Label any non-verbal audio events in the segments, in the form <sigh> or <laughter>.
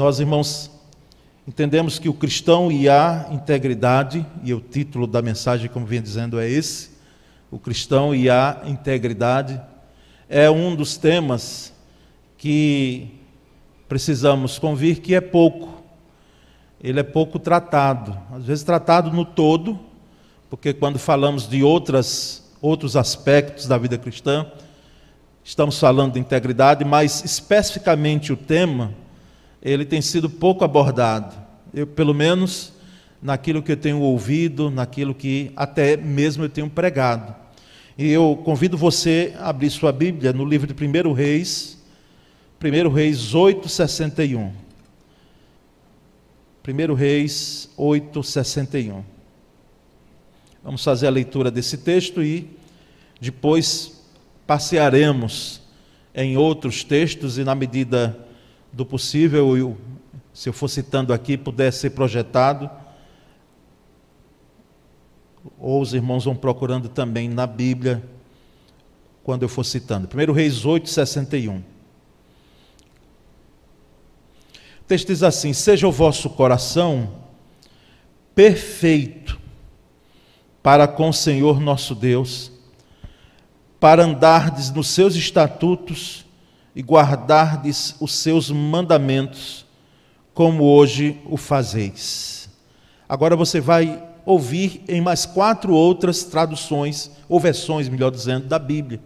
Nós, irmãos, entendemos que o cristão e a integridade, e o título da mensagem, como vinha dizendo, é esse: o cristão e a integridade, é um dos temas que precisamos convir que é pouco. Ele é pouco tratado, às vezes tratado no todo, porque quando falamos de outras, outros aspectos da vida cristã, estamos falando de integridade, mas especificamente o tema ele tem sido pouco abordado. Eu, pelo menos, naquilo que eu tenho ouvido, naquilo que até mesmo eu tenho pregado. E eu convido você a abrir sua Bíblia no livro de 1 Reis, 1 Reis 8, 61. 1 Reis 8, 61. Vamos fazer a leitura desse texto e depois passearemos em outros textos e, na medida do possível, eu, se eu for citando aqui, puder ser projetado, ou os irmãos vão procurando também na Bíblia, quando eu for citando. 1 Reis 8, 61. O texto diz assim: Seja o vosso coração perfeito para com o Senhor nosso Deus, para andardes nos seus estatutos e guardardes os seus mandamentos, como hoje o fazeis. Agora você vai ouvir em mais quatro outras traduções, ou versões, melhor dizendo, da Bíblia,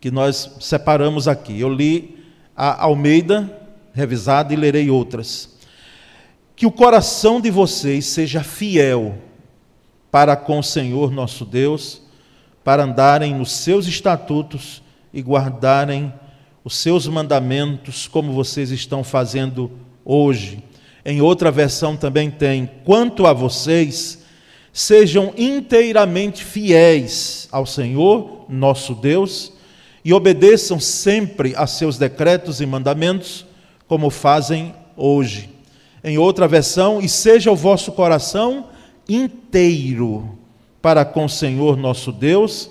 que nós separamos aqui. Eu li a Almeida, revisada, e lerei outras. Que o coração de vocês seja fiel para com o Senhor nosso Deus, para andarem nos seus estatutos e guardarem os seus mandamentos, como vocês estão fazendo hoje. Em outra versão também tem: quanto a vocês, sejam inteiramente fiéis ao Senhor, nosso Deus, e obedeçam sempre a seus decretos e mandamentos, como fazem hoje. Em outra versão, e seja o vosso coração inteiro para com o Senhor nosso Deus,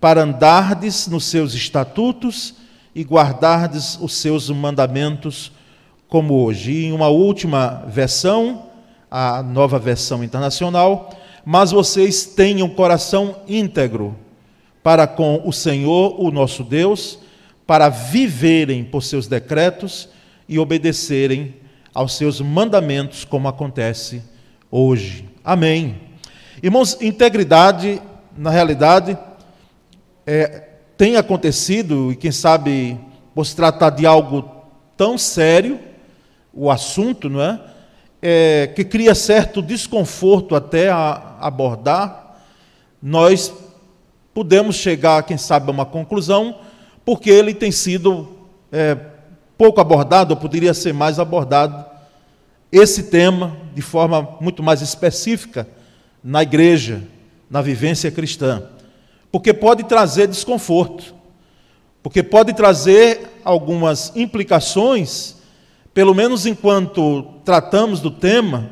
para andardes nos seus estatutos e guardardes os seus mandamentos como hoje. E em uma última versão, a nova versão internacional, mas vocês tenham coração íntegro para com o Senhor, o nosso Deus, para viverem por seus decretos e obedecerem aos seus mandamentos, como acontece hoje. Amém. Irmãos, integridade, na realidade, é, tem acontecido, e quem sabe por se tratar de algo tão sério, o assunto, não é? é que cria certo desconforto até a abordar, nós podemos chegar, quem sabe, a uma conclusão, porque ele tem sido é, pouco abordado, ou poderia ser mais abordado, esse tema de forma muito mais específica na igreja, na vivência cristã porque pode trazer desconforto, porque pode trazer algumas implicações, pelo menos enquanto tratamos do tema,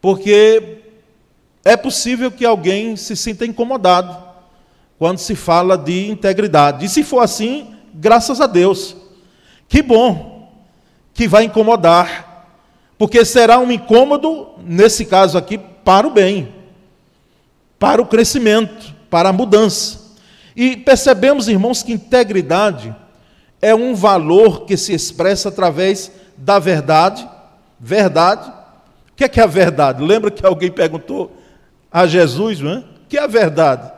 porque é possível que alguém se sinta incomodado quando se fala de integridade. E se for assim, graças a Deus. Que bom que vai incomodar, porque será um incômodo, nesse caso aqui, para o bem, para o crescimento para a mudança. E percebemos, irmãos, que integridade é um valor que se expressa através da verdade. Verdade. O que é, que é a verdade? Lembra que alguém perguntou a Jesus, não é? O que é a verdade?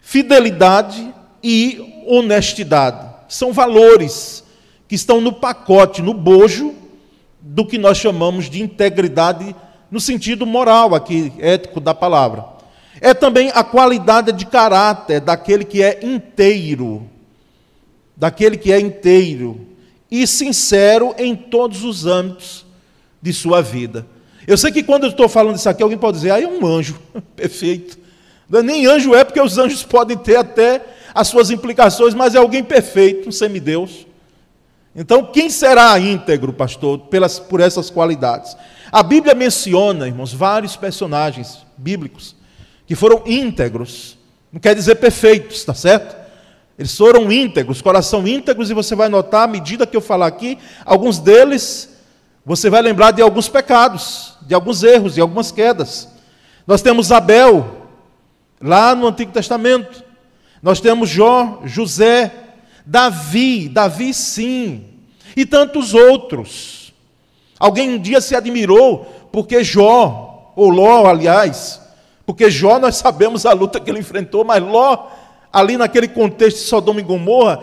Fidelidade e honestidade. São valores que estão no pacote, no bojo do que nós chamamos de integridade no sentido moral aqui, ético da palavra. É também a qualidade de caráter daquele que é inteiro, daquele que é inteiro e sincero em todos os âmbitos de sua vida. Eu sei que quando eu estou falando isso aqui, alguém pode dizer, ah, é um anjo, <laughs> perfeito. É nem anjo é, porque os anjos podem ter até as suas implicações, mas é alguém perfeito, um semideus. Então, quem será íntegro, pastor, pelas, por essas qualidades? A Bíblia menciona, irmãos, vários personagens bíblicos que foram íntegros. Não quer dizer perfeitos, está certo? Eles foram íntegros, coração íntegros, e você vai notar, à medida que eu falar aqui, alguns deles Você vai lembrar de alguns pecados, de alguns erros, de algumas quedas. Nós temos Abel, lá no Antigo Testamento. Nós temos Jó, José, Davi, Davi sim, e tantos outros. Alguém um dia se admirou porque Jó, ou Ló, aliás, porque Jó nós sabemos a luta que ele enfrentou, mas Ló, ali naquele contexto de Sodoma e Gomorra,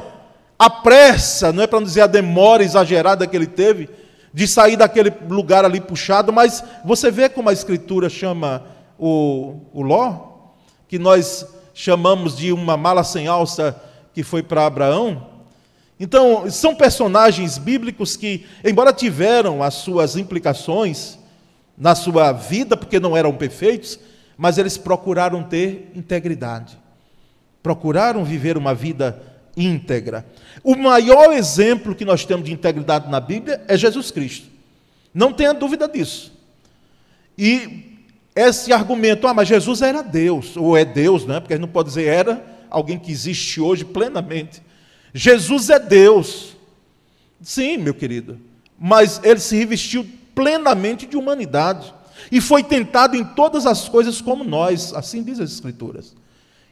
a pressa, não é para dizer a demora exagerada que ele teve, de sair daquele lugar ali puxado, mas você vê como a Escritura chama o, o Ló, que nós chamamos de uma mala sem alça que foi para Abraão. Então, são personagens bíblicos que, embora tiveram as suas implicações na sua vida, porque não eram perfeitos, mas eles procuraram ter integridade, procuraram viver uma vida íntegra. O maior exemplo que nós temos de integridade na Bíblia é Jesus Cristo. Não tenha dúvida disso. E esse argumento, ah, mas Jesus era Deus, ou é Deus, né? porque a gente não pode dizer era alguém que existe hoje plenamente. Jesus é Deus. Sim, meu querido. Mas ele se revestiu plenamente de humanidade. E foi tentado em todas as coisas como nós, assim diz as Escrituras.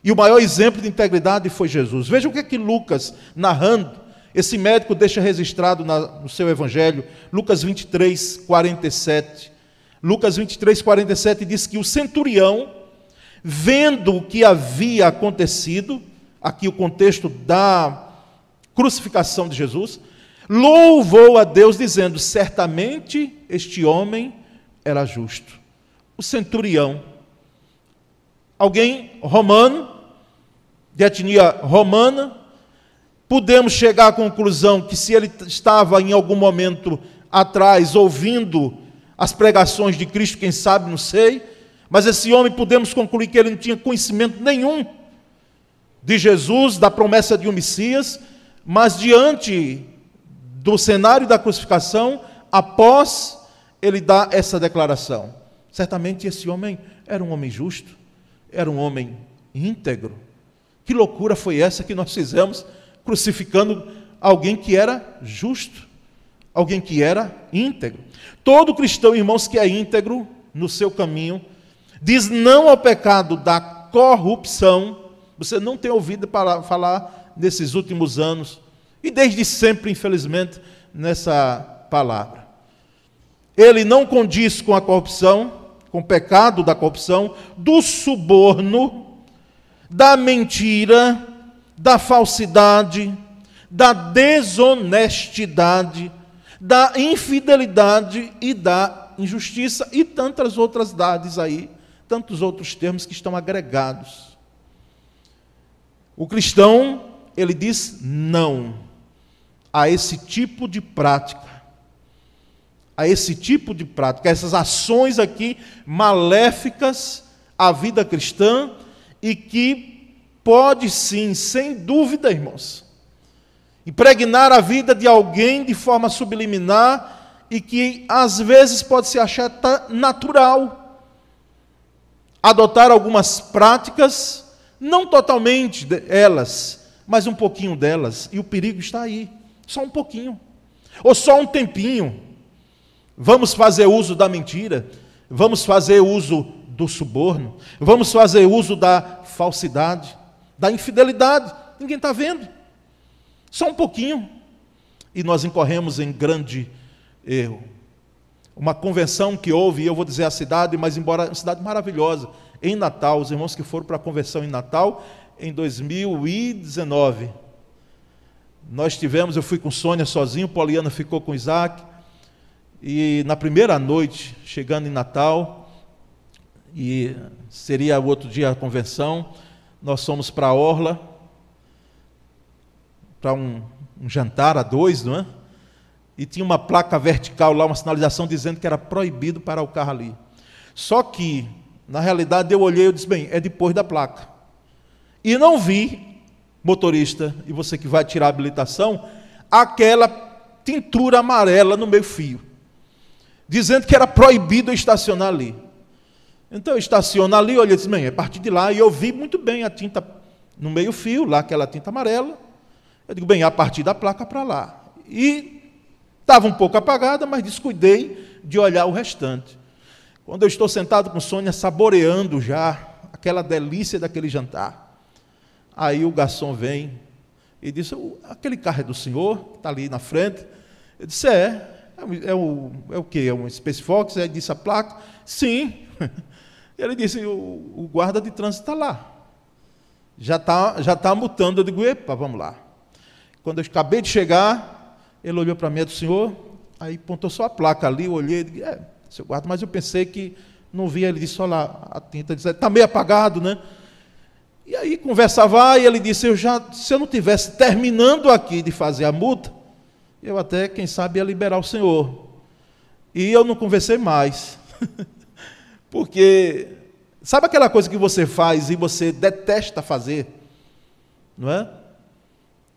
E o maior exemplo de integridade foi Jesus. Veja o que é que Lucas, narrando, esse médico deixa registrado na, no seu evangelho, Lucas 23, 47. Lucas 23, 47 diz que o centurião, vendo o que havia acontecido, aqui o contexto da crucificação de Jesus, louvou a Deus, dizendo: certamente este homem era justo. O centurião, alguém romano, de etnia romana, podemos chegar à conclusão que se ele estava em algum momento atrás ouvindo as pregações de Cristo, quem sabe, não sei, mas esse homem podemos concluir que ele não tinha conhecimento nenhum de Jesus, da promessa de um Messias, mas diante do cenário da crucificação, após ele dar essa declaração. Certamente esse homem era um homem justo, era um homem íntegro. Que loucura foi essa que nós fizemos crucificando alguém que era justo, alguém que era íntegro? Todo cristão, irmãos, que é íntegro no seu caminho, diz não ao pecado da corrupção. Você não tem ouvido falar nesses últimos anos, e desde sempre, infelizmente, nessa palavra. Ele não condiz com a corrupção, com o pecado da corrupção, do suborno, da mentira, da falsidade, da desonestidade, da infidelidade e da injustiça e tantas outras dades aí, tantos outros termos que estão agregados. O cristão, ele diz não a esse tipo de prática, a esse tipo de prática, a essas ações aqui maléficas à vida cristã e que pode sim, sem dúvida, irmãos, impregnar a vida de alguém de forma subliminar e que às vezes pode se achar natural. Adotar algumas práticas, não totalmente elas, mas um pouquinho delas, e o perigo está aí, só um pouquinho, ou só um tempinho. Vamos fazer uso da mentira, vamos fazer uso do suborno, vamos fazer uso da falsidade da infidelidade. Ninguém está vendo. Só um pouquinho. E nós incorremos em grande erro. Uma convenção que houve, eu vou dizer a cidade, mas embora uma cidade maravilhosa, em Natal, os irmãos que foram para a convenção em Natal, em 2019. Nós tivemos, eu fui com Sônia sozinho, Poliana ficou com Isaac. E na primeira noite, chegando em Natal, e seria o outro dia a convenção, nós fomos para a Orla, para um, um, jantar a dois, não é? E tinha uma placa vertical lá, uma sinalização dizendo que era proibido parar o carro ali. Só que, na realidade, eu olhei e disse, bem, é depois da placa. E não vi, motorista, e você que vai tirar a habilitação, aquela tintura amarela no meio fio, dizendo que era proibido estacionar ali. Então eu estaciono ali, olha, disse, bem, é a partir de lá, e eu vi muito bem a tinta no meio-fio, lá aquela tinta amarela. Eu digo, bem, a partir da placa para lá. E Estava um pouco apagada, mas descuidei de olhar o restante. Quando eu estou sentado com Sônia, saboreando já aquela delícia daquele jantar, aí o garçom vem e disse: Aquele carro é do senhor, está ali na frente. Eu disse: É. É o, é o quê? É um Space Fox? Aí disse a placa: Sim. <laughs> Ele disse: O, o guarda de trânsito está lá. Já está já tá mutando. Eu digo: Epa, vamos lá. Quando eu acabei de chegar, ele olhou para mim: É do senhor? Aí pontou só a placa ali. Eu olhei disse: É, seu guarda, mas eu pensei que não via. Ele disse: Olha lá, a tinta está meio apagado, né? E aí conversava e ele disse: eu já, se eu não tivesse terminando aqui de fazer a multa, eu até, quem sabe, ia liberar o senhor. E eu não conversei mais. <laughs> Porque sabe aquela coisa que você faz e você detesta fazer? Não é?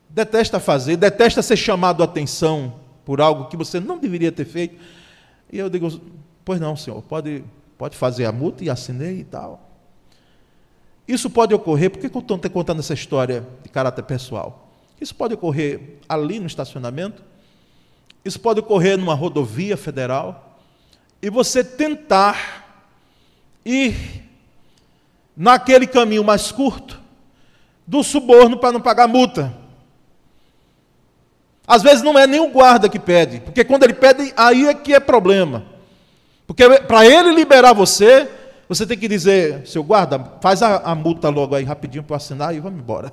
Detesta fazer, detesta ser chamado a atenção por algo que você não deveria ter feito. E eu digo: "Pois não, senhor, pode pode fazer a multa e assinei e tal". Isso pode ocorrer, por que eu estou contando essa história de caráter pessoal? Isso pode ocorrer ali no estacionamento, isso pode ocorrer numa rodovia federal, e você tentar ir naquele caminho mais curto do suborno para não pagar multa. Às vezes não é nem o guarda que pede, porque quando ele pede, aí é que é problema. Porque para ele liberar você, você tem que dizer, seu guarda, faz a, a multa logo aí rapidinho para assinar e vamos embora.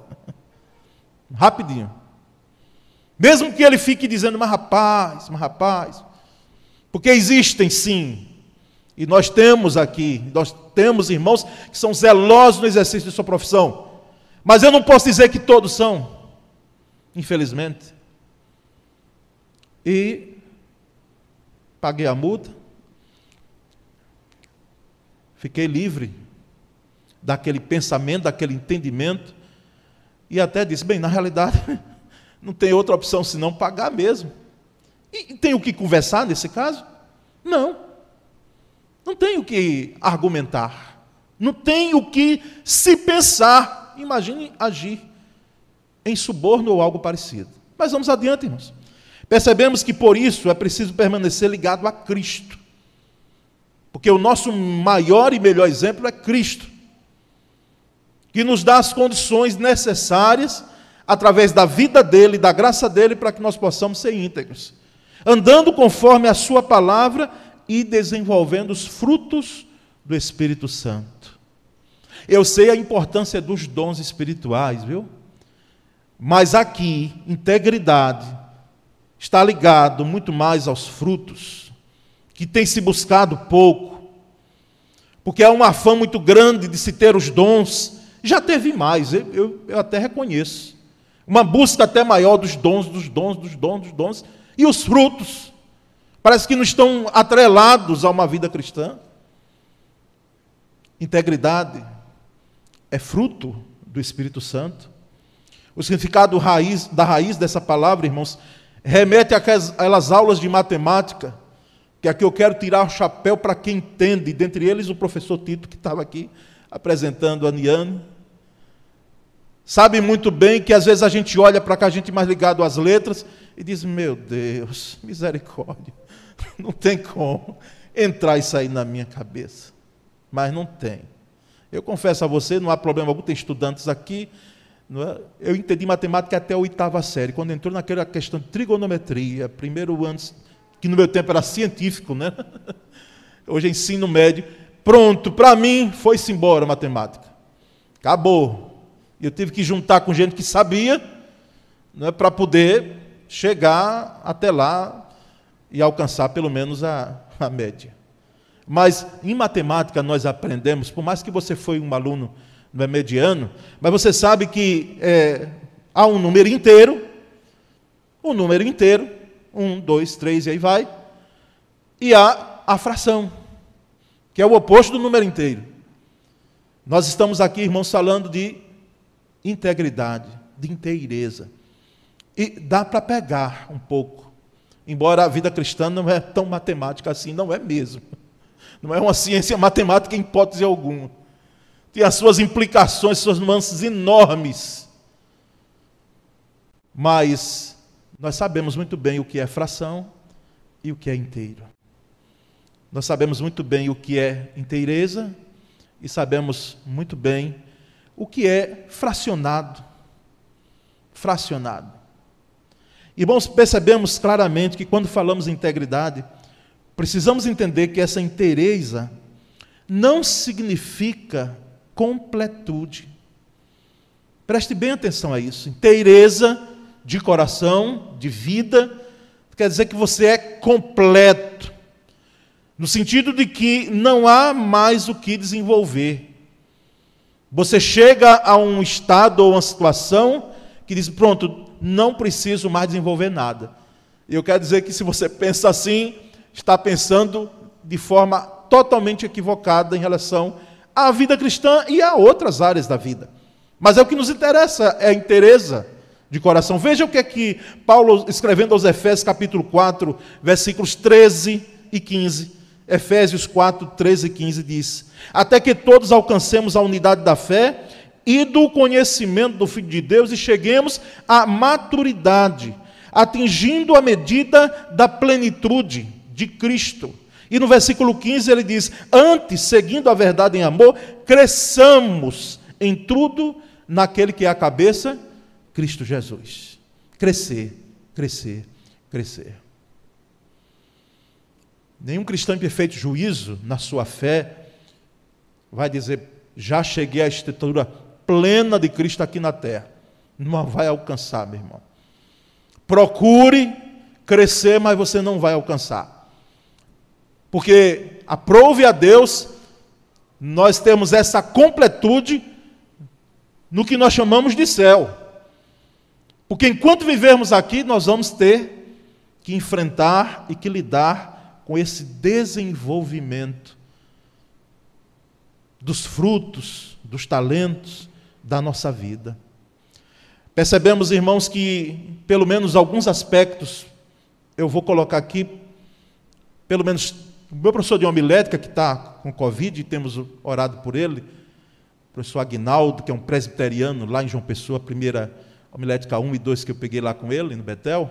<laughs> rapidinho. Mesmo que ele fique dizendo, mas rapaz, mas rapaz. Porque existem sim. E nós temos aqui, nós temos irmãos que são zelosos no exercício de sua profissão. Mas eu não posso dizer que todos são. Infelizmente. E paguei a multa. Fiquei livre daquele pensamento, daquele entendimento, e até disse: bem, na realidade, <laughs> não tem outra opção senão pagar mesmo. E tem o que conversar nesse caso? Não. Não tem o que argumentar. Não tem o que se pensar. Imagine agir em suborno ou algo parecido. Mas vamos adiante, irmãos. Percebemos que por isso é preciso permanecer ligado a Cristo. Porque o nosso maior e melhor exemplo é Cristo, que nos dá as condições necessárias, através da vida dele, da graça dele, para que nós possamos ser íntegros, andando conforme a Sua palavra e desenvolvendo os frutos do Espírito Santo. Eu sei a importância dos dons espirituais, viu? Mas aqui, integridade está ligado muito mais aos frutos que tem se buscado pouco, porque há uma fã muito grande de se ter os dons. Já teve mais, eu, eu, eu até reconheço. Uma busca até maior dos dons, dos dons, dos dons, dos dons. E os frutos? Parece que não estão atrelados a uma vida cristã. Integridade é fruto do Espírito Santo. O significado raiz, da raiz dessa palavra, irmãos, remete àquelas aulas de matemática que aqui eu quero tirar o chapéu para quem entende, dentre eles o professor Tito, que estava aqui apresentando a Niane. Sabe muito bem que às vezes a gente olha para cá, a gente mais ligado às letras, e diz: Meu Deus, misericórdia, <laughs> não tem como entrar isso aí na minha cabeça. Mas não tem. Eu confesso a você, não há problema algum, tem estudantes aqui. É? Eu entendi matemática até a oitava série. Quando entrou naquela questão de trigonometria, primeiro ano que no meu tempo era científico, né? <laughs> Hoje é ensino médio. Pronto, para mim foi-se embora a matemática. Acabou. Eu tive que juntar com gente que sabia, né, para poder chegar até lá e alcançar pelo menos a, <laughs> a média. Mas em matemática nós aprendemos, por mais que você foi um aluno não é mediano, mas você sabe que é, há um número inteiro, um número inteiro, um, dois, três e aí vai. E há a fração, que é o oposto do número inteiro. Nós estamos aqui, irmãos, falando de integridade, de inteireza. E dá para pegar um pouco. Embora a vida cristã não é tão matemática assim, não é mesmo. Não é uma ciência matemática em hipótese alguma. Tem as suas implicações, suas nuances enormes. Mas nós sabemos muito bem o que é fração e o que é inteiro. Nós sabemos muito bem o que é inteireza e sabemos muito bem o que é fracionado. Fracionado. Irmãos, percebemos claramente que quando falamos em integridade, precisamos entender que essa inteireza não significa completude. Preste bem atenção a isso. Inteireza de coração, de vida, quer dizer que você é completo, no sentido de que não há mais o que desenvolver. Você chega a um estado ou uma situação que diz: pronto, não preciso mais desenvolver nada. E eu quero dizer que se você pensa assim, está pensando de forma totalmente equivocada em relação à vida cristã e a outras áreas da vida. Mas é o que nos interessa, é a interesa de coração. Veja o que é que Paulo, escrevendo aos Efésios, capítulo 4, versículos 13 e 15. Efésios 4, 13 e 15 diz: Até que todos alcancemos a unidade da fé e do conhecimento do Filho de Deus e cheguemos à maturidade, atingindo a medida da plenitude de Cristo. E no versículo 15 ele diz: Antes, seguindo a verdade em amor, cresçamos em tudo naquele que é a cabeça, Cristo Jesus. Crescer, crescer, crescer. Nenhum cristão em perfeito juízo na sua fé vai dizer: já cheguei à estatura plena de Cristo aqui na terra. Não vai alcançar, meu irmão. Procure crescer, mas você não vai alcançar. Porque aprove a Deus, nós temos essa completude no que nós chamamos de céu. Porque enquanto vivermos aqui, nós vamos ter que enfrentar e que lidar com esse desenvolvimento dos frutos, dos talentos da nossa vida. Percebemos, irmãos, que pelo menos alguns aspectos, eu vou colocar aqui, pelo menos o meu professor de homilética, que está com Covid, e temos orado por ele, o professor Agnaldo, que é um presbiteriano lá em João Pessoa, primeira homilética 1 e 2 que eu peguei lá com ele, no Betel,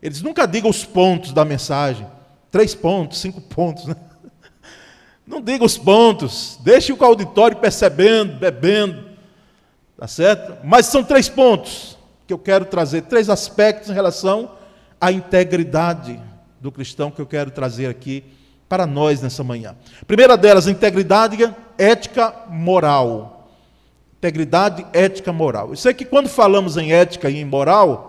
eles nunca digam os pontos da mensagem. Três pontos, cinco pontos, né? Não diga os pontos, deixe o auditório percebendo, bebendo, tá certo? Mas são três pontos que eu quero trazer, três aspectos em relação à integridade do cristão que eu quero trazer aqui para nós nessa manhã. primeira delas, integridade ética moral. Integridade ética moral. Eu sei que quando falamos em ética e em moral,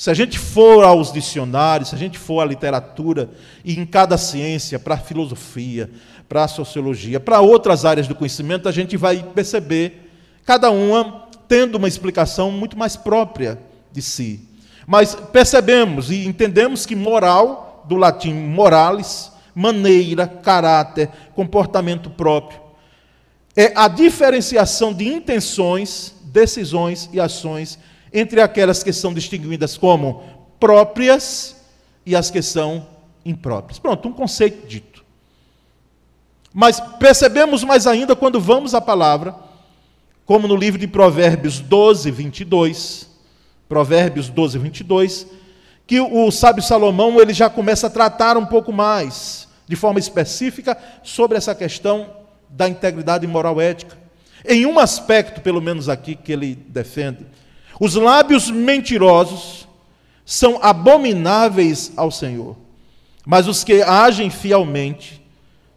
se a gente for aos dicionários, se a gente for à literatura e em cada ciência, para a filosofia, para a sociologia, para outras áreas do conhecimento, a gente vai perceber, cada uma tendo uma explicação muito mais própria de si. Mas percebemos e entendemos que moral, do latim moralis, maneira, caráter, comportamento próprio, é a diferenciação de intenções, decisões e ações entre aquelas que são distinguidas como próprias e as que são impróprias. Pronto, um conceito dito. Mas percebemos mais ainda quando vamos à palavra, como no livro de Provérbios 12, 22, Provérbios 12, 22, que o sábio Salomão ele já começa a tratar um pouco mais, de forma específica, sobre essa questão da integridade moral ética. Em um aspecto, pelo menos aqui, que ele defende: os lábios mentirosos são abomináveis ao Senhor, mas os que agem fielmente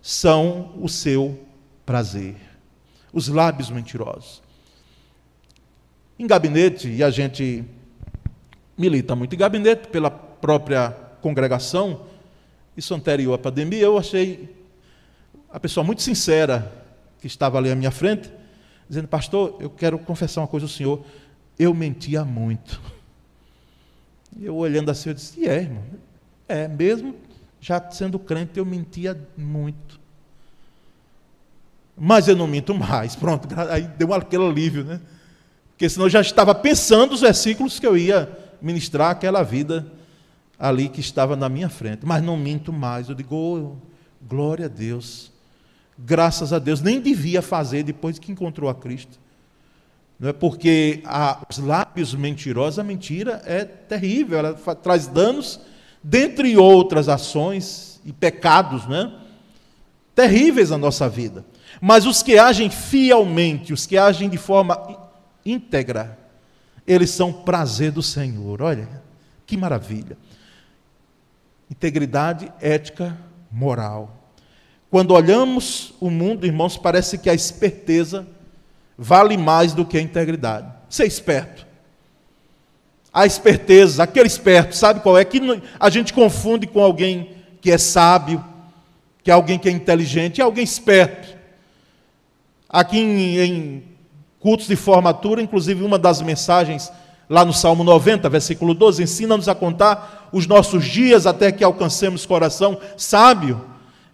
são o seu prazer. Os lábios mentirosos. Em gabinete, e a gente milita muito em gabinete pela própria congregação, isso anterior à pandemia, eu achei a pessoa muito sincera que estava ali à minha frente, dizendo: Pastor, eu quero confessar uma coisa ao senhor. Eu mentia muito. Eu olhando assim, eu disse: é, irmão? É, mesmo já sendo crente, eu mentia muito. Mas eu não minto mais. Pronto, aí deu aquele alívio, né? Porque senão eu já estava pensando os versículos que eu ia ministrar aquela vida ali que estava na minha frente. Mas não minto mais. Eu digo, oh, glória a Deus. Graças a Deus, nem devia fazer depois que encontrou a Cristo. Não é porque a, os lábios mentirosos, a mentira é terrível, ela traz danos dentre outras ações e pecados, né? Terríveis na nossa vida. Mas os que agem fielmente, os que agem de forma íntegra, eles são prazer do Senhor. Olha, que maravilha. Integridade ética, moral. Quando olhamos o mundo, irmãos, parece que a esperteza vale mais do que a integridade. Ser esperto. A esperteza, aquele esperto, sabe qual é? Que a gente confunde com alguém que é sábio, que é alguém que é inteligente, é alguém esperto. Aqui em, em cultos de formatura, inclusive uma das mensagens lá no Salmo 90, versículo 12, ensina-nos a contar os nossos dias até que alcancemos coração sábio.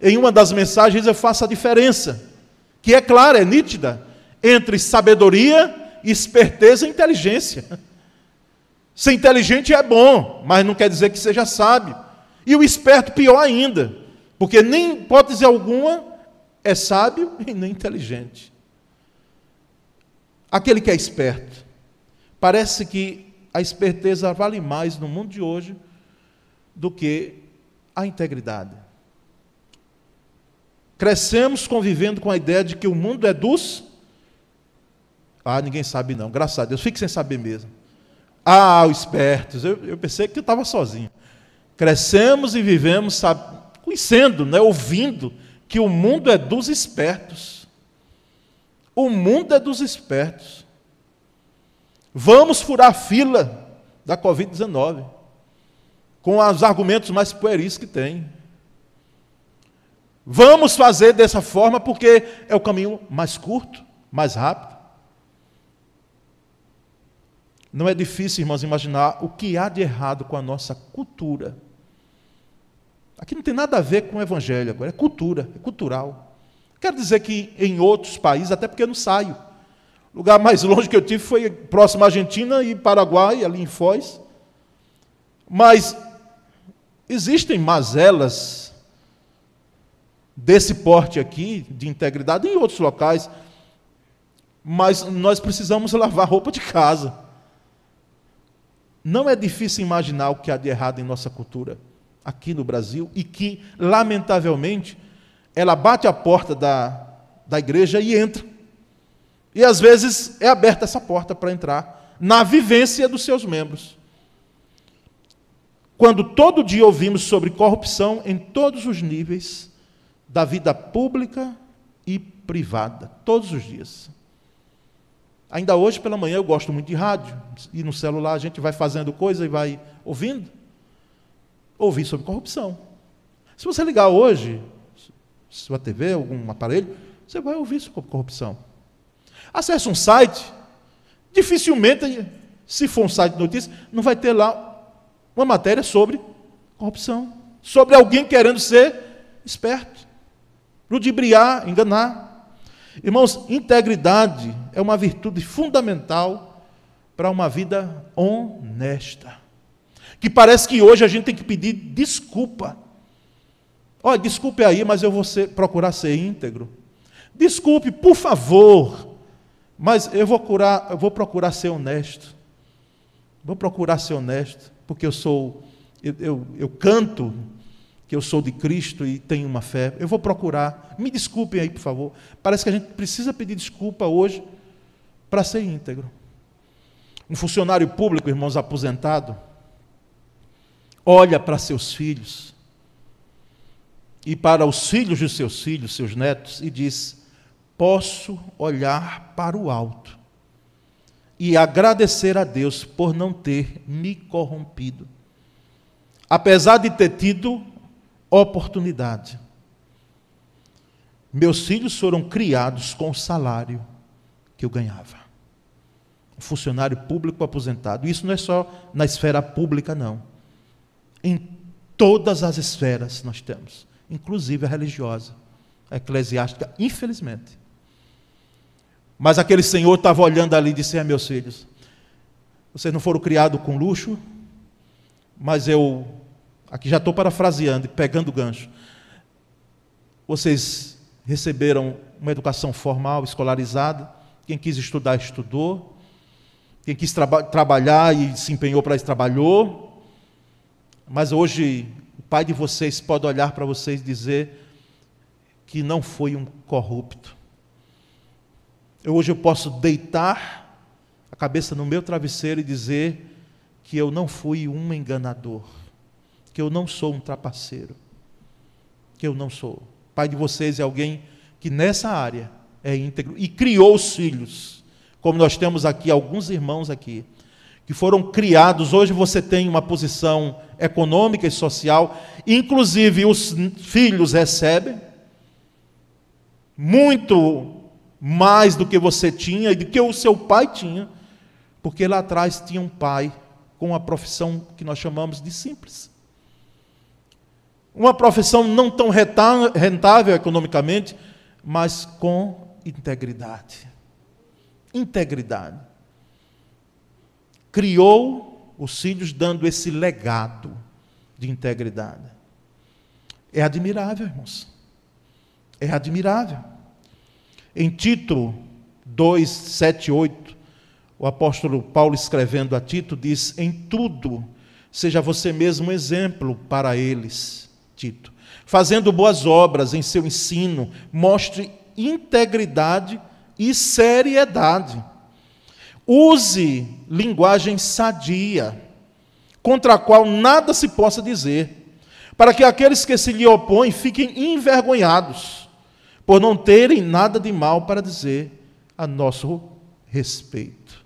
Em uma das mensagens eu faço a diferença, que é clara, é nítida, entre sabedoria, esperteza e inteligência. Ser inteligente é bom, mas não quer dizer que seja sábio. E o esperto, pior ainda, porque nem hipótese alguma é sábio <laughs> e nem inteligente. Aquele que é esperto, parece que a esperteza vale mais no mundo de hoje do que a integridade. Crescemos convivendo com a ideia de que o mundo é dos. Ah, ninguém sabe não, graças a Deus, fique sem saber mesmo. Ah, os espertos, eu, eu pensei que eu estava sozinho. Crescemos e vivemos sabe, conhecendo, né, ouvindo que o mundo é dos espertos. O mundo é dos espertos. Vamos furar a fila da Covid-19 com os argumentos mais pueris que tem. Vamos fazer dessa forma porque é o caminho mais curto, mais rápido. Não é difícil, irmãos, imaginar o que há de errado com a nossa cultura. Aqui não tem nada a ver com o evangelho agora, é cultura, é cultural. Quero dizer que em outros países, até porque eu não saio. O lugar mais longe que eu tive foi próximo à Argentina e Paraguai, ali em Foz. Mas existem mazelas desse porte aqui, de integridade, em outros locais. Mas nós precisamos <laughs> lavar roupa de casa. Não é difícil imaginar o que há de errado em nossa cultura aqui no Brasil e que, lamentavelmente, ela bate a porta da, da igreja e entra. E às vezes é aberta essa porta para entrar na vivência dos seus membros. Quando todo dia ouvimos sobre corrupção em todos os níveis da vida pública e privada, todos os dias. Ainda hoje pela manhã eu gosto muito de rádio, e no celular a gente vai fazendo coisa e vai ouvindo. Ouvi sobre corrupção. Se você ligar hoje, sua TV, algum aparelho, você vai ouvir sobre corrupção. Acesse um site, dificilmente, se for um site de notícias, não vai ter lá uma matéria sobre corrupção, sobre alguém querendo ser esperto, ludibriar, enganar. Irmãos, integridade é uma virtude fundamental para uma vida honesta. Que parece que hoje a gente tem que pedir desculpa. Olha, desculpe aí, mas eu vou ser, procurar ser íntegro. Desculpe, por favor, mas eu vou, curar, eu vou procurar ser honesto. Vou procurar ser honesto, porque eu sou, eu, eu, eu canto que eu sou de Cristo e tenho uma fé. Eu vou procurar. Me desculpem aí, por favor. Parece que a gente precisa pedir desculpa hoje para ser íntegro. Um funcionário público, irmãos, aposentado, olha para seus filhos e para os filhos de seus filhos, seus netos, e diz: Posso olhar para o alto e agradecer a Deus por não ter me corrompido. Apesar de ter tido oportunidade. Meus filhos foram criados com o salário que eu ganhava. Funcionário público aposentado. Isso não é só na esfera pública, não. Em todas as esferas nós temos, inclusive a religiosa, a eclesiástica, infelizmente. Mas aquele senhor estava olhando ali e disse: É, meus filhos, vocês não foram criados com luxo, mas eu Aqui já estou parafraseando e pegando o gancho. Vocês receberam uma educação formal, escolarizada. Quem quis estudar, estudou. Quem quis traba trabalhar e se empenhou para isso, trabalhou. Mas hoje o pai de vocês pode olhar para vocês e dizer que não foi um corrupto. Hoje eu posso deitar a cabeça no meu travesseiro e dizer que eu não fui um enganador, que eu não sou um trapaceiro, que eu não sou. Pai de vocês é alguém que nessa área é íntegro e criou os filhos, como nós temos aqui alguns irmãos aqui que foram criados. Hoje você tem uma posição econômica e social, inclusive os filhos recebem muito mais do que você tinha e do que o seu pai tinha, porque lá atrás tinha um pai com uma profissão que nós chamamos de simples. Uma profissão não tão rentável economicamente, mas com integridade. Integridade criou os filhos dando esse legado de integridade. É admirável, irmãos. É admirável. Em Tito 2, 7, 8, o apóstolo Paulo escrevendo a Tito diz: Em tudo, seja você mesmo exemplo para eles, Tito, fazendo boas obras em seu ensino, mostre integridade e seriedade Use linguagem sadia, contra a qual nada se possa dizer, para que aqueles que se lhe opõem fiquem envergonhados, por não terem nada de mal para dizer a nosso respeito.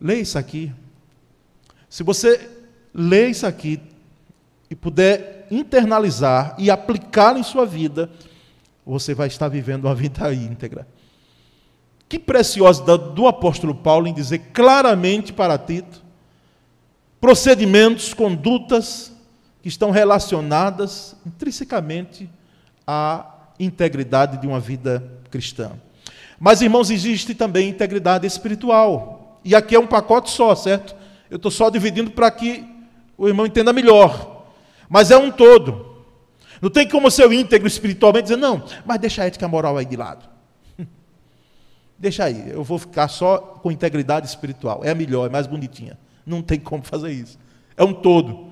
Leia isso aqui. Se você ler isso aqui e puder internalizar e aplicar em sua vida, você vai estar vivendo uma vida íntegra. Que preciosidade do apóstolo Paulo em dizer claramente para Tito procedimentos, condutas que estão relacionadas intrinsecamente à integridade de uma vida cristã. Mas, irmãos, existe também integridade espiritual. E aqui é um pacote só, certo? Eu estou só dividindo para que o irmão entenda melhor. Mas é um todo. Não tem como ser íntegro espiritualmente dizer, não, mas deixa a ética moral aí de lado. <laughs> Deixa aí, eu vou ficar só com integridade espiritual. É a melhor, é mais bonitinha. Não tem como fazer isso. É um todo.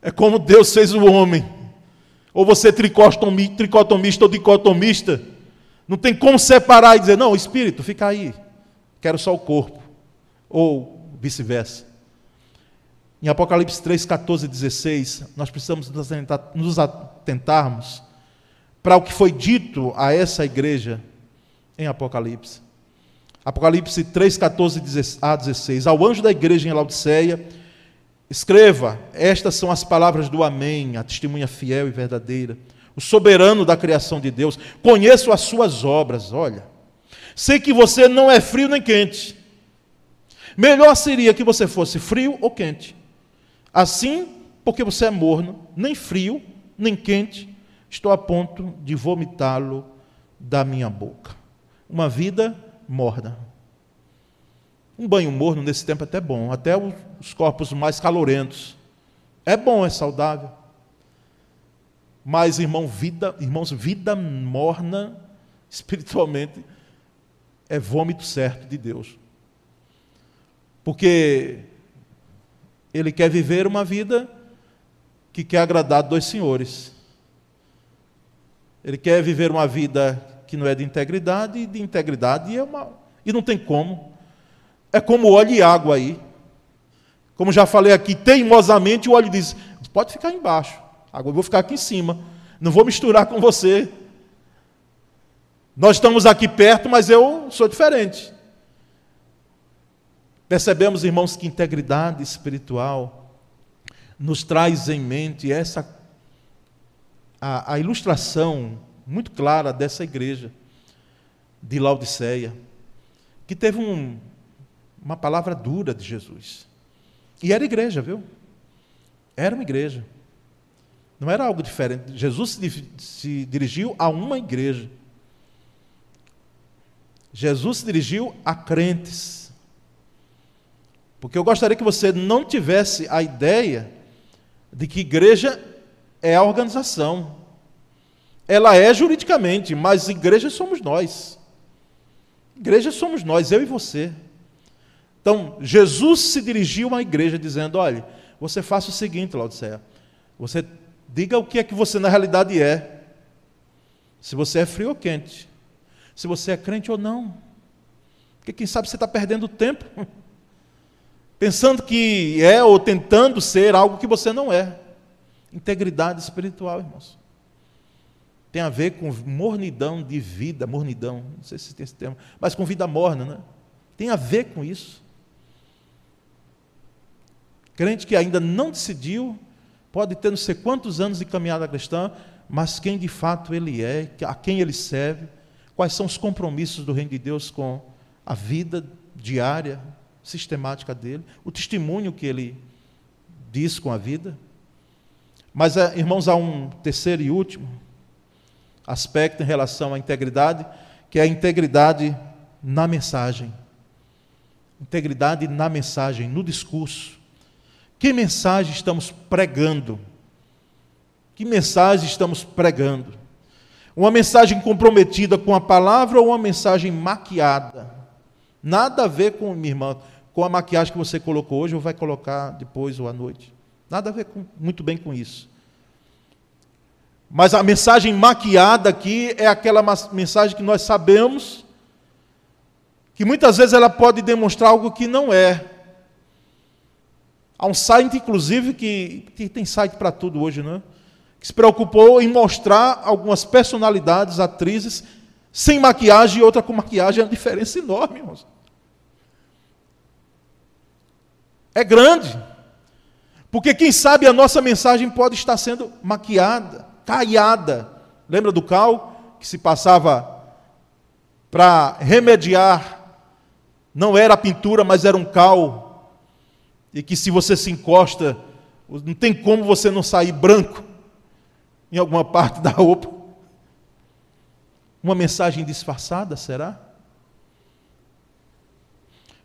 É como Deus fez o homem. Ou você é tricotomista ou dicotomista. Não tem como separar e dizer, não, espírito, fica aí. Quero só o corpo. Ou vice-versa. Em Apocalipse 3, 14 e 16, nós precisamos nos atentarmos para o que foi dito a essa igreja em Apocalipse. Apocalipse 3, 14 a 16. Ao anjo da igreja em Laodiceia, escreva: Estas são as palavras do Amém, a testemunha fiel e verdadeira, o soberano da criação de Deus. Conheço as suas obras, olha. Sei que você não é frio nem quente. Melhor seria que você fosse frio ou quente. Assim, porque você é morno, nem frio, nem quente, estou a ponto de vomitá-lo da minha boca. Uma vida morna. Um banho morno nesse tempo é até bom, até os corpos mais calorentos. É bom, é saudável. Mas, irmão, vida, irmãos, vida morna <laughs> espiritualmente é vômito certo de Deus. Porque ele quer viver uma vida que quer agradar dois senhores. Ele quer viver uma vida que não é de integridade, e de integridade é uma. E não tem como. É como óleo e água aí. Como já falei aqui, teimosamente o óleo diz: pode ficar embaixo, agora eu vou ficar aqui em cima, não vou misturar com você. Nós estamos aqui perto, mas eu sou diferente. Percebemos, irmãos, que integridade espiritual nos traz em mente essa a, a ilustração muito clara dessa igreja de Laodiceia, que teve um, uma palavra dura de Jesus. E era igreja, viu? Era uma igreja. Não era algo diferente. Jesus se, se dirigiu a uma igreja. Jesus se dirigiu a crentes. Porque eu gostaria que você não tivesse a ideia de que igreja é a organização. Ela é juridicamente, mas igreja somos nós. Igreja somos nós, eu e você. Então, Jesus se dirigiu à igreja dizendo: olha, você faça o seguinte, Laodiceia, você diga o que é que você na realidade é. Se você é frio ou quente. Se você é crente ou não. Porque quem sabe você está perdendo tempo. <laughs> Pensando que é ou tentando ser algo que você não é. Integridade espiritual, irmãos. Tem a ver com mornidão de vida, mornidão, não sei se tem esse termo, mas com vida morna, né? Tem a ver com isso. Crente que ainda não decidiu, pode ter não sei quantos anos de caminhada cristã, mas quem de fato ele é, a quem ele serve, quais são os compromissos do reino de Deus com a vida diária, sistemática dele, o testemunho que ele diz com a vida. Mas, eh, irmãos, há um terceiro e último aspecto em relação à integridade, que é a integridade na mensagem. Integridade na mensagem, no discurso. Que mensagem estamos pregando? Que mensagem estamos pregando? Uma mensagem comprometida com a palavra ou uma mensagem maquiada? Nada a ver com, minha irmã, com a maquiagem que você colocou hoje ou vai colocar depois ou à noite. Nada a ver com, muito bem com isso. Mas a mensagem maquiada aqui é aquela mensagem que nós sabemos que muitas vezes ela pode demonstrar algo que não é. Há um site, inclusive, que, que tem site para tudo hoje, não é? Que se preocupou em mostrar algumas personalidades, atrizes, sem maquiagem e outra com maquiagem, é uma diferença enorme, irmãos. É grande. Porque quem sabe a nossa mensagem pode estar sendo maquiada caiada. Lembra do cal que se passava para remediar? Não era a pintura, mas era um cal. E que se você se encosta, não tem como você não sair branco em alguma <laughs> parte da roupa. Uma mensagem disfarçada, será?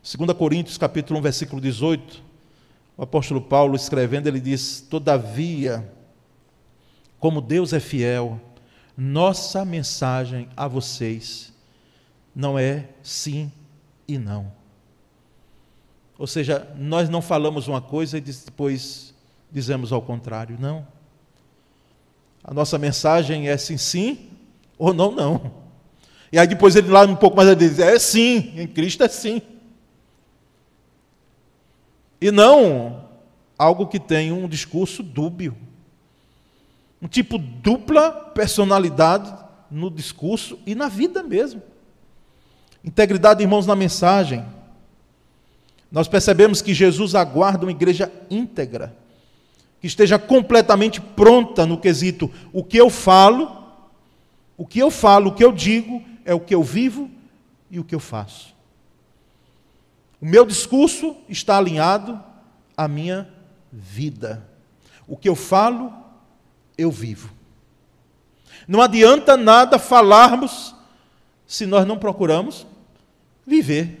2 Coríntios capítulo 1, versículo 18, o apóstolo Paulo escrevendo, ele diz: Todavia, como Deus é fiel, nossa mensagem a vocês não é sim e não. Ou seja, nós não falamos uma coisa e depois dizemos ao contrário, não. A nossa mensagem é sim, sim ou não, não. E aí depois ele lá um pouco mais ele diz, é sim, em Cristo é sim. E não algo que tem um discurso dúbio um tipo dupla personalidade no discurso e na vida mesmo. Integridade, irmãos, na mensagem. Nós percebemos que Jesus aguarda uma igreja íntegra, que esteja completamente pronta no quesito o que eu falo, o que eu falo, o que eu digo, é o que eu vivo e o que eu faço. O meu discurso está alinhado à minha vida. O que eu falo, eu vivo. Não adianta nada falarmos se nós não procuramos viver.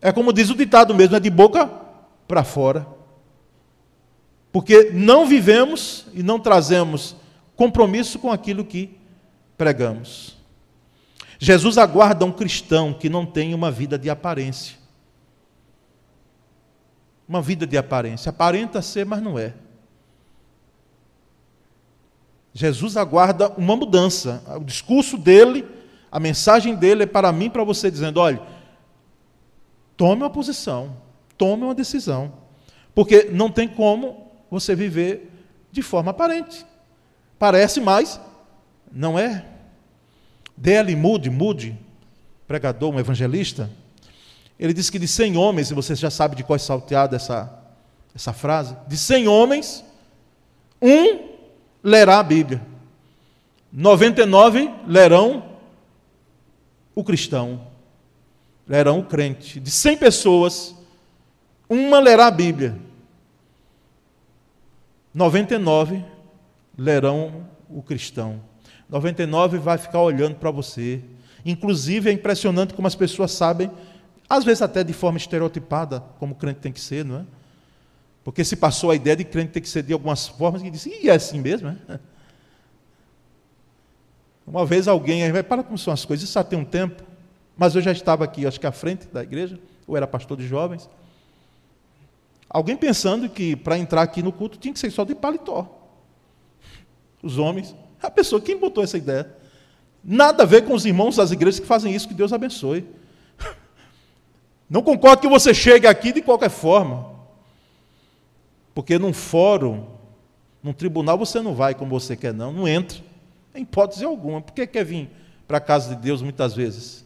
É como diz o ditado mesmo, é de boca para fora. Porque não vivemos e não trazemos compromisso com aquilo que pregamos. Jesus aguarda um cristão que não tem uma vida de aparência. Uma vida de aparência. Aparenta ser, mas não é. Jesus aguarda uma mudança. O discurso dele, a mensagem dele é para mim, para você, dizendo: olha, tome uma posição, tome uma decisão. Porque não tem como você viver de forma aparente. Parece, mas não é. D.L. Moody, Moody, pregador, um evangelista, ele diz que de 100 homens, e você já sabe de qual é salteada essa, essa frase, de 100 homens, um lerá a Bíblia. 99 lerão o cristão, lerão o crente. De 100 pessoas, uma lerá a Bíblia. 99 lerão o cristão. 99 vai ficar olhando para você. Inclusive, é impressionante como as pessoas sabem, às vezes até de forma estereotipada, como crente tem que ser, não é? Porque se passou a ideia de crente ter que ser de algumas formas, e disse, e é assim mesmo, é? <laughs> Uma vez alguém, aí vai, para como são as coisas, isso já tem um tempo, mas eu já estava aqui, acho que à frente da igreja, eu era pastor de jovens. Alguém pensando que para entrar aqui no culto tinha que ser só de paletó. Os homens. A pessoa, quem botou essa ideia? Nada a ver com os irmãos das igrejas que fazem isso, que Deus abençoe. <laughs> Não concordo que você chegue aqui de qualquer forma. Porque num fórum, num tribunal, você não vai como você quer, não. Não entra. Em hipótese alguma. Por que quer vir para a casa de Deus muitas vezes?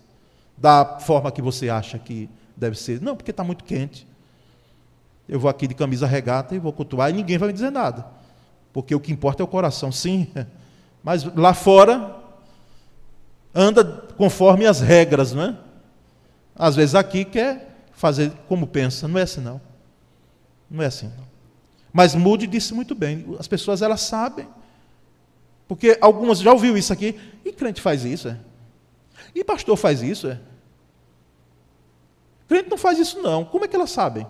Da forma que você acha que deve ser. Não, porque está muito quente. Eu vou aqui de camisa regata e vou cultuar e ninguém vai me dizer nada. Porque o que importa é o coração, sim. <laughs> Mas lá fora, anda conforme as regras, não é? Às vezes aqui quer fazer como pensa. Não é assim, não. Não é assim, não. Mas Moody disse muito bem. As pessoas, elas sabem. Porque algumas já ouviu isso aqui. E crente faz isso, é? E pastor faz isso, é? Crente não faz isso, não. Como é que elas sabem?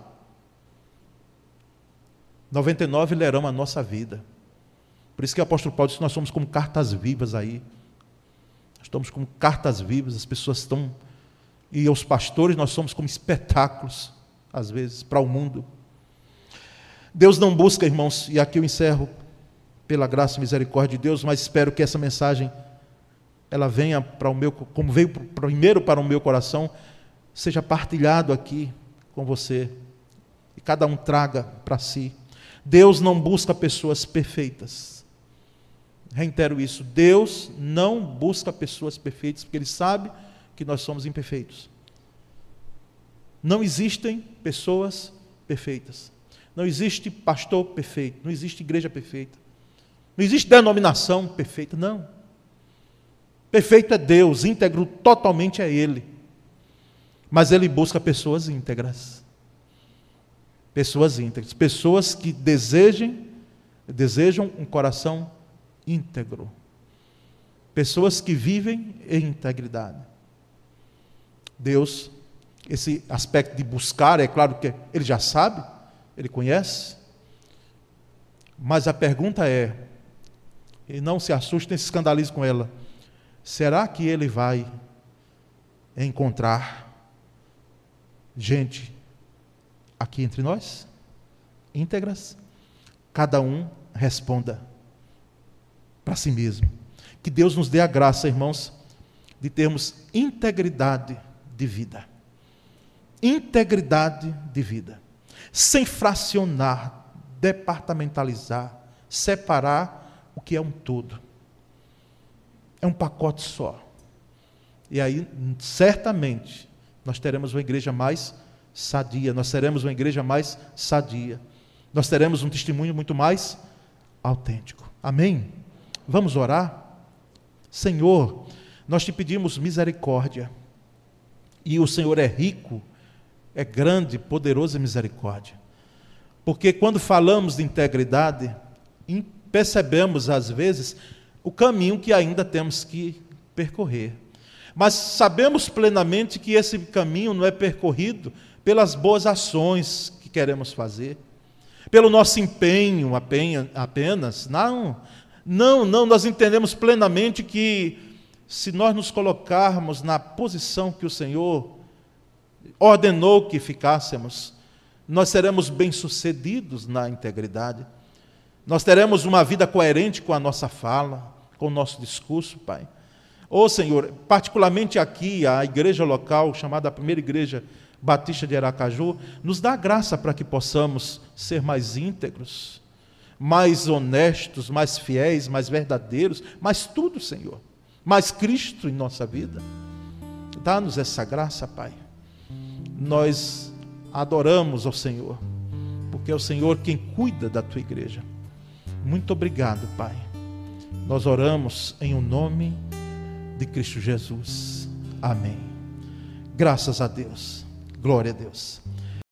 99 lerão a nossa vida. Por isso que o apóstolo Paulo disse nós somos como cartas vivas aí. Nós estamos como cartas vivas, as pessoas estão. E os pastores, nós somos como espetáculos, às vezes, para o mundo. Deus não busca, irmãos, e aqui eu encerro, pela graça e misericórdia de Deus, mas espero que essa mensagem ela venha para o meu, como veio primeiro para o meu coração, seja partilhado aqui com você e cada um traga para si. Deus não busca pessoas perfeitas. Reitero isso, Deus não busca pessoas perfeitas, porque Ele sabe que nós somos imperfeitos. Não existem pessoas perfeitas. Não existe pastor perfeito, não existe igreja perfeita. Não existe denominação perfeita, não. Perfeito é Deus, íntegro totalmente é Ele. Mas Ele busca pessoas íntegras. Pessoas íntegras, pessoas que desejem, desejam um coração íntegro. Pessoas que vivem em integridade. Deus, esse aspecto de buscar, é claro que Ele já sabe, Ele conhece, mas a pergunta é, e não se assuste nem se escandalize com ela, será que Ele vai encontrar gente aqui entre nós, íntegras, cada um responda para si mesmo. Que Deus nos dê a graça, irmãos, de termos integridade de vida. Integridade de vida. Sem fracionar, departamentalizar, separar o que é um todo. É um pacote só. E aí, certamente, nós teremos uma igreja mais sadia, nós seremos uma igreja mais sadia, nós teremos um testemunho muito mais autêntico. Amém? Vamos orar? Senhor, nós te pedimos misericórdia, e o Senhor é rico, é grande, poderoso em misericórdia, porque quando falamos de integridade, percebemos às vezes o caminho que ainda temos que percorrer. Mas sabemos plenamente que esse caminho não é percorrido pelas boas ações que queremos fazer, pelo nosso empenho apenas. Não, não, não, nós entendemos plenamente que se nós nos colocarmos na posição que o Senhor ordenou que ficássemos, nós seremos bem-sucedidos na integridade. Nós teremos uma vida coerente com a nossa fala, com o nosso discurso, Pai. Ô oh, Senhor, particularmente aqui, a igreja local, chamada a primeira igreja Batista de Aracaju, nos dá graça para que possamos ser mais íntegros, mais honestos, mais fiéis, mais verdadeiros, mais tudo, Senhor. Mais Cristo em nossa vida. Dá-nos essa graça, Pai. Nós adoramos ao Senhor, porque é o Senhor quem cuida da tua igreja. Muito obrigado, Pai. Nós oramos em o um nome de Cristo Jesus. Amém. Graças a Deus. Glória a Deus.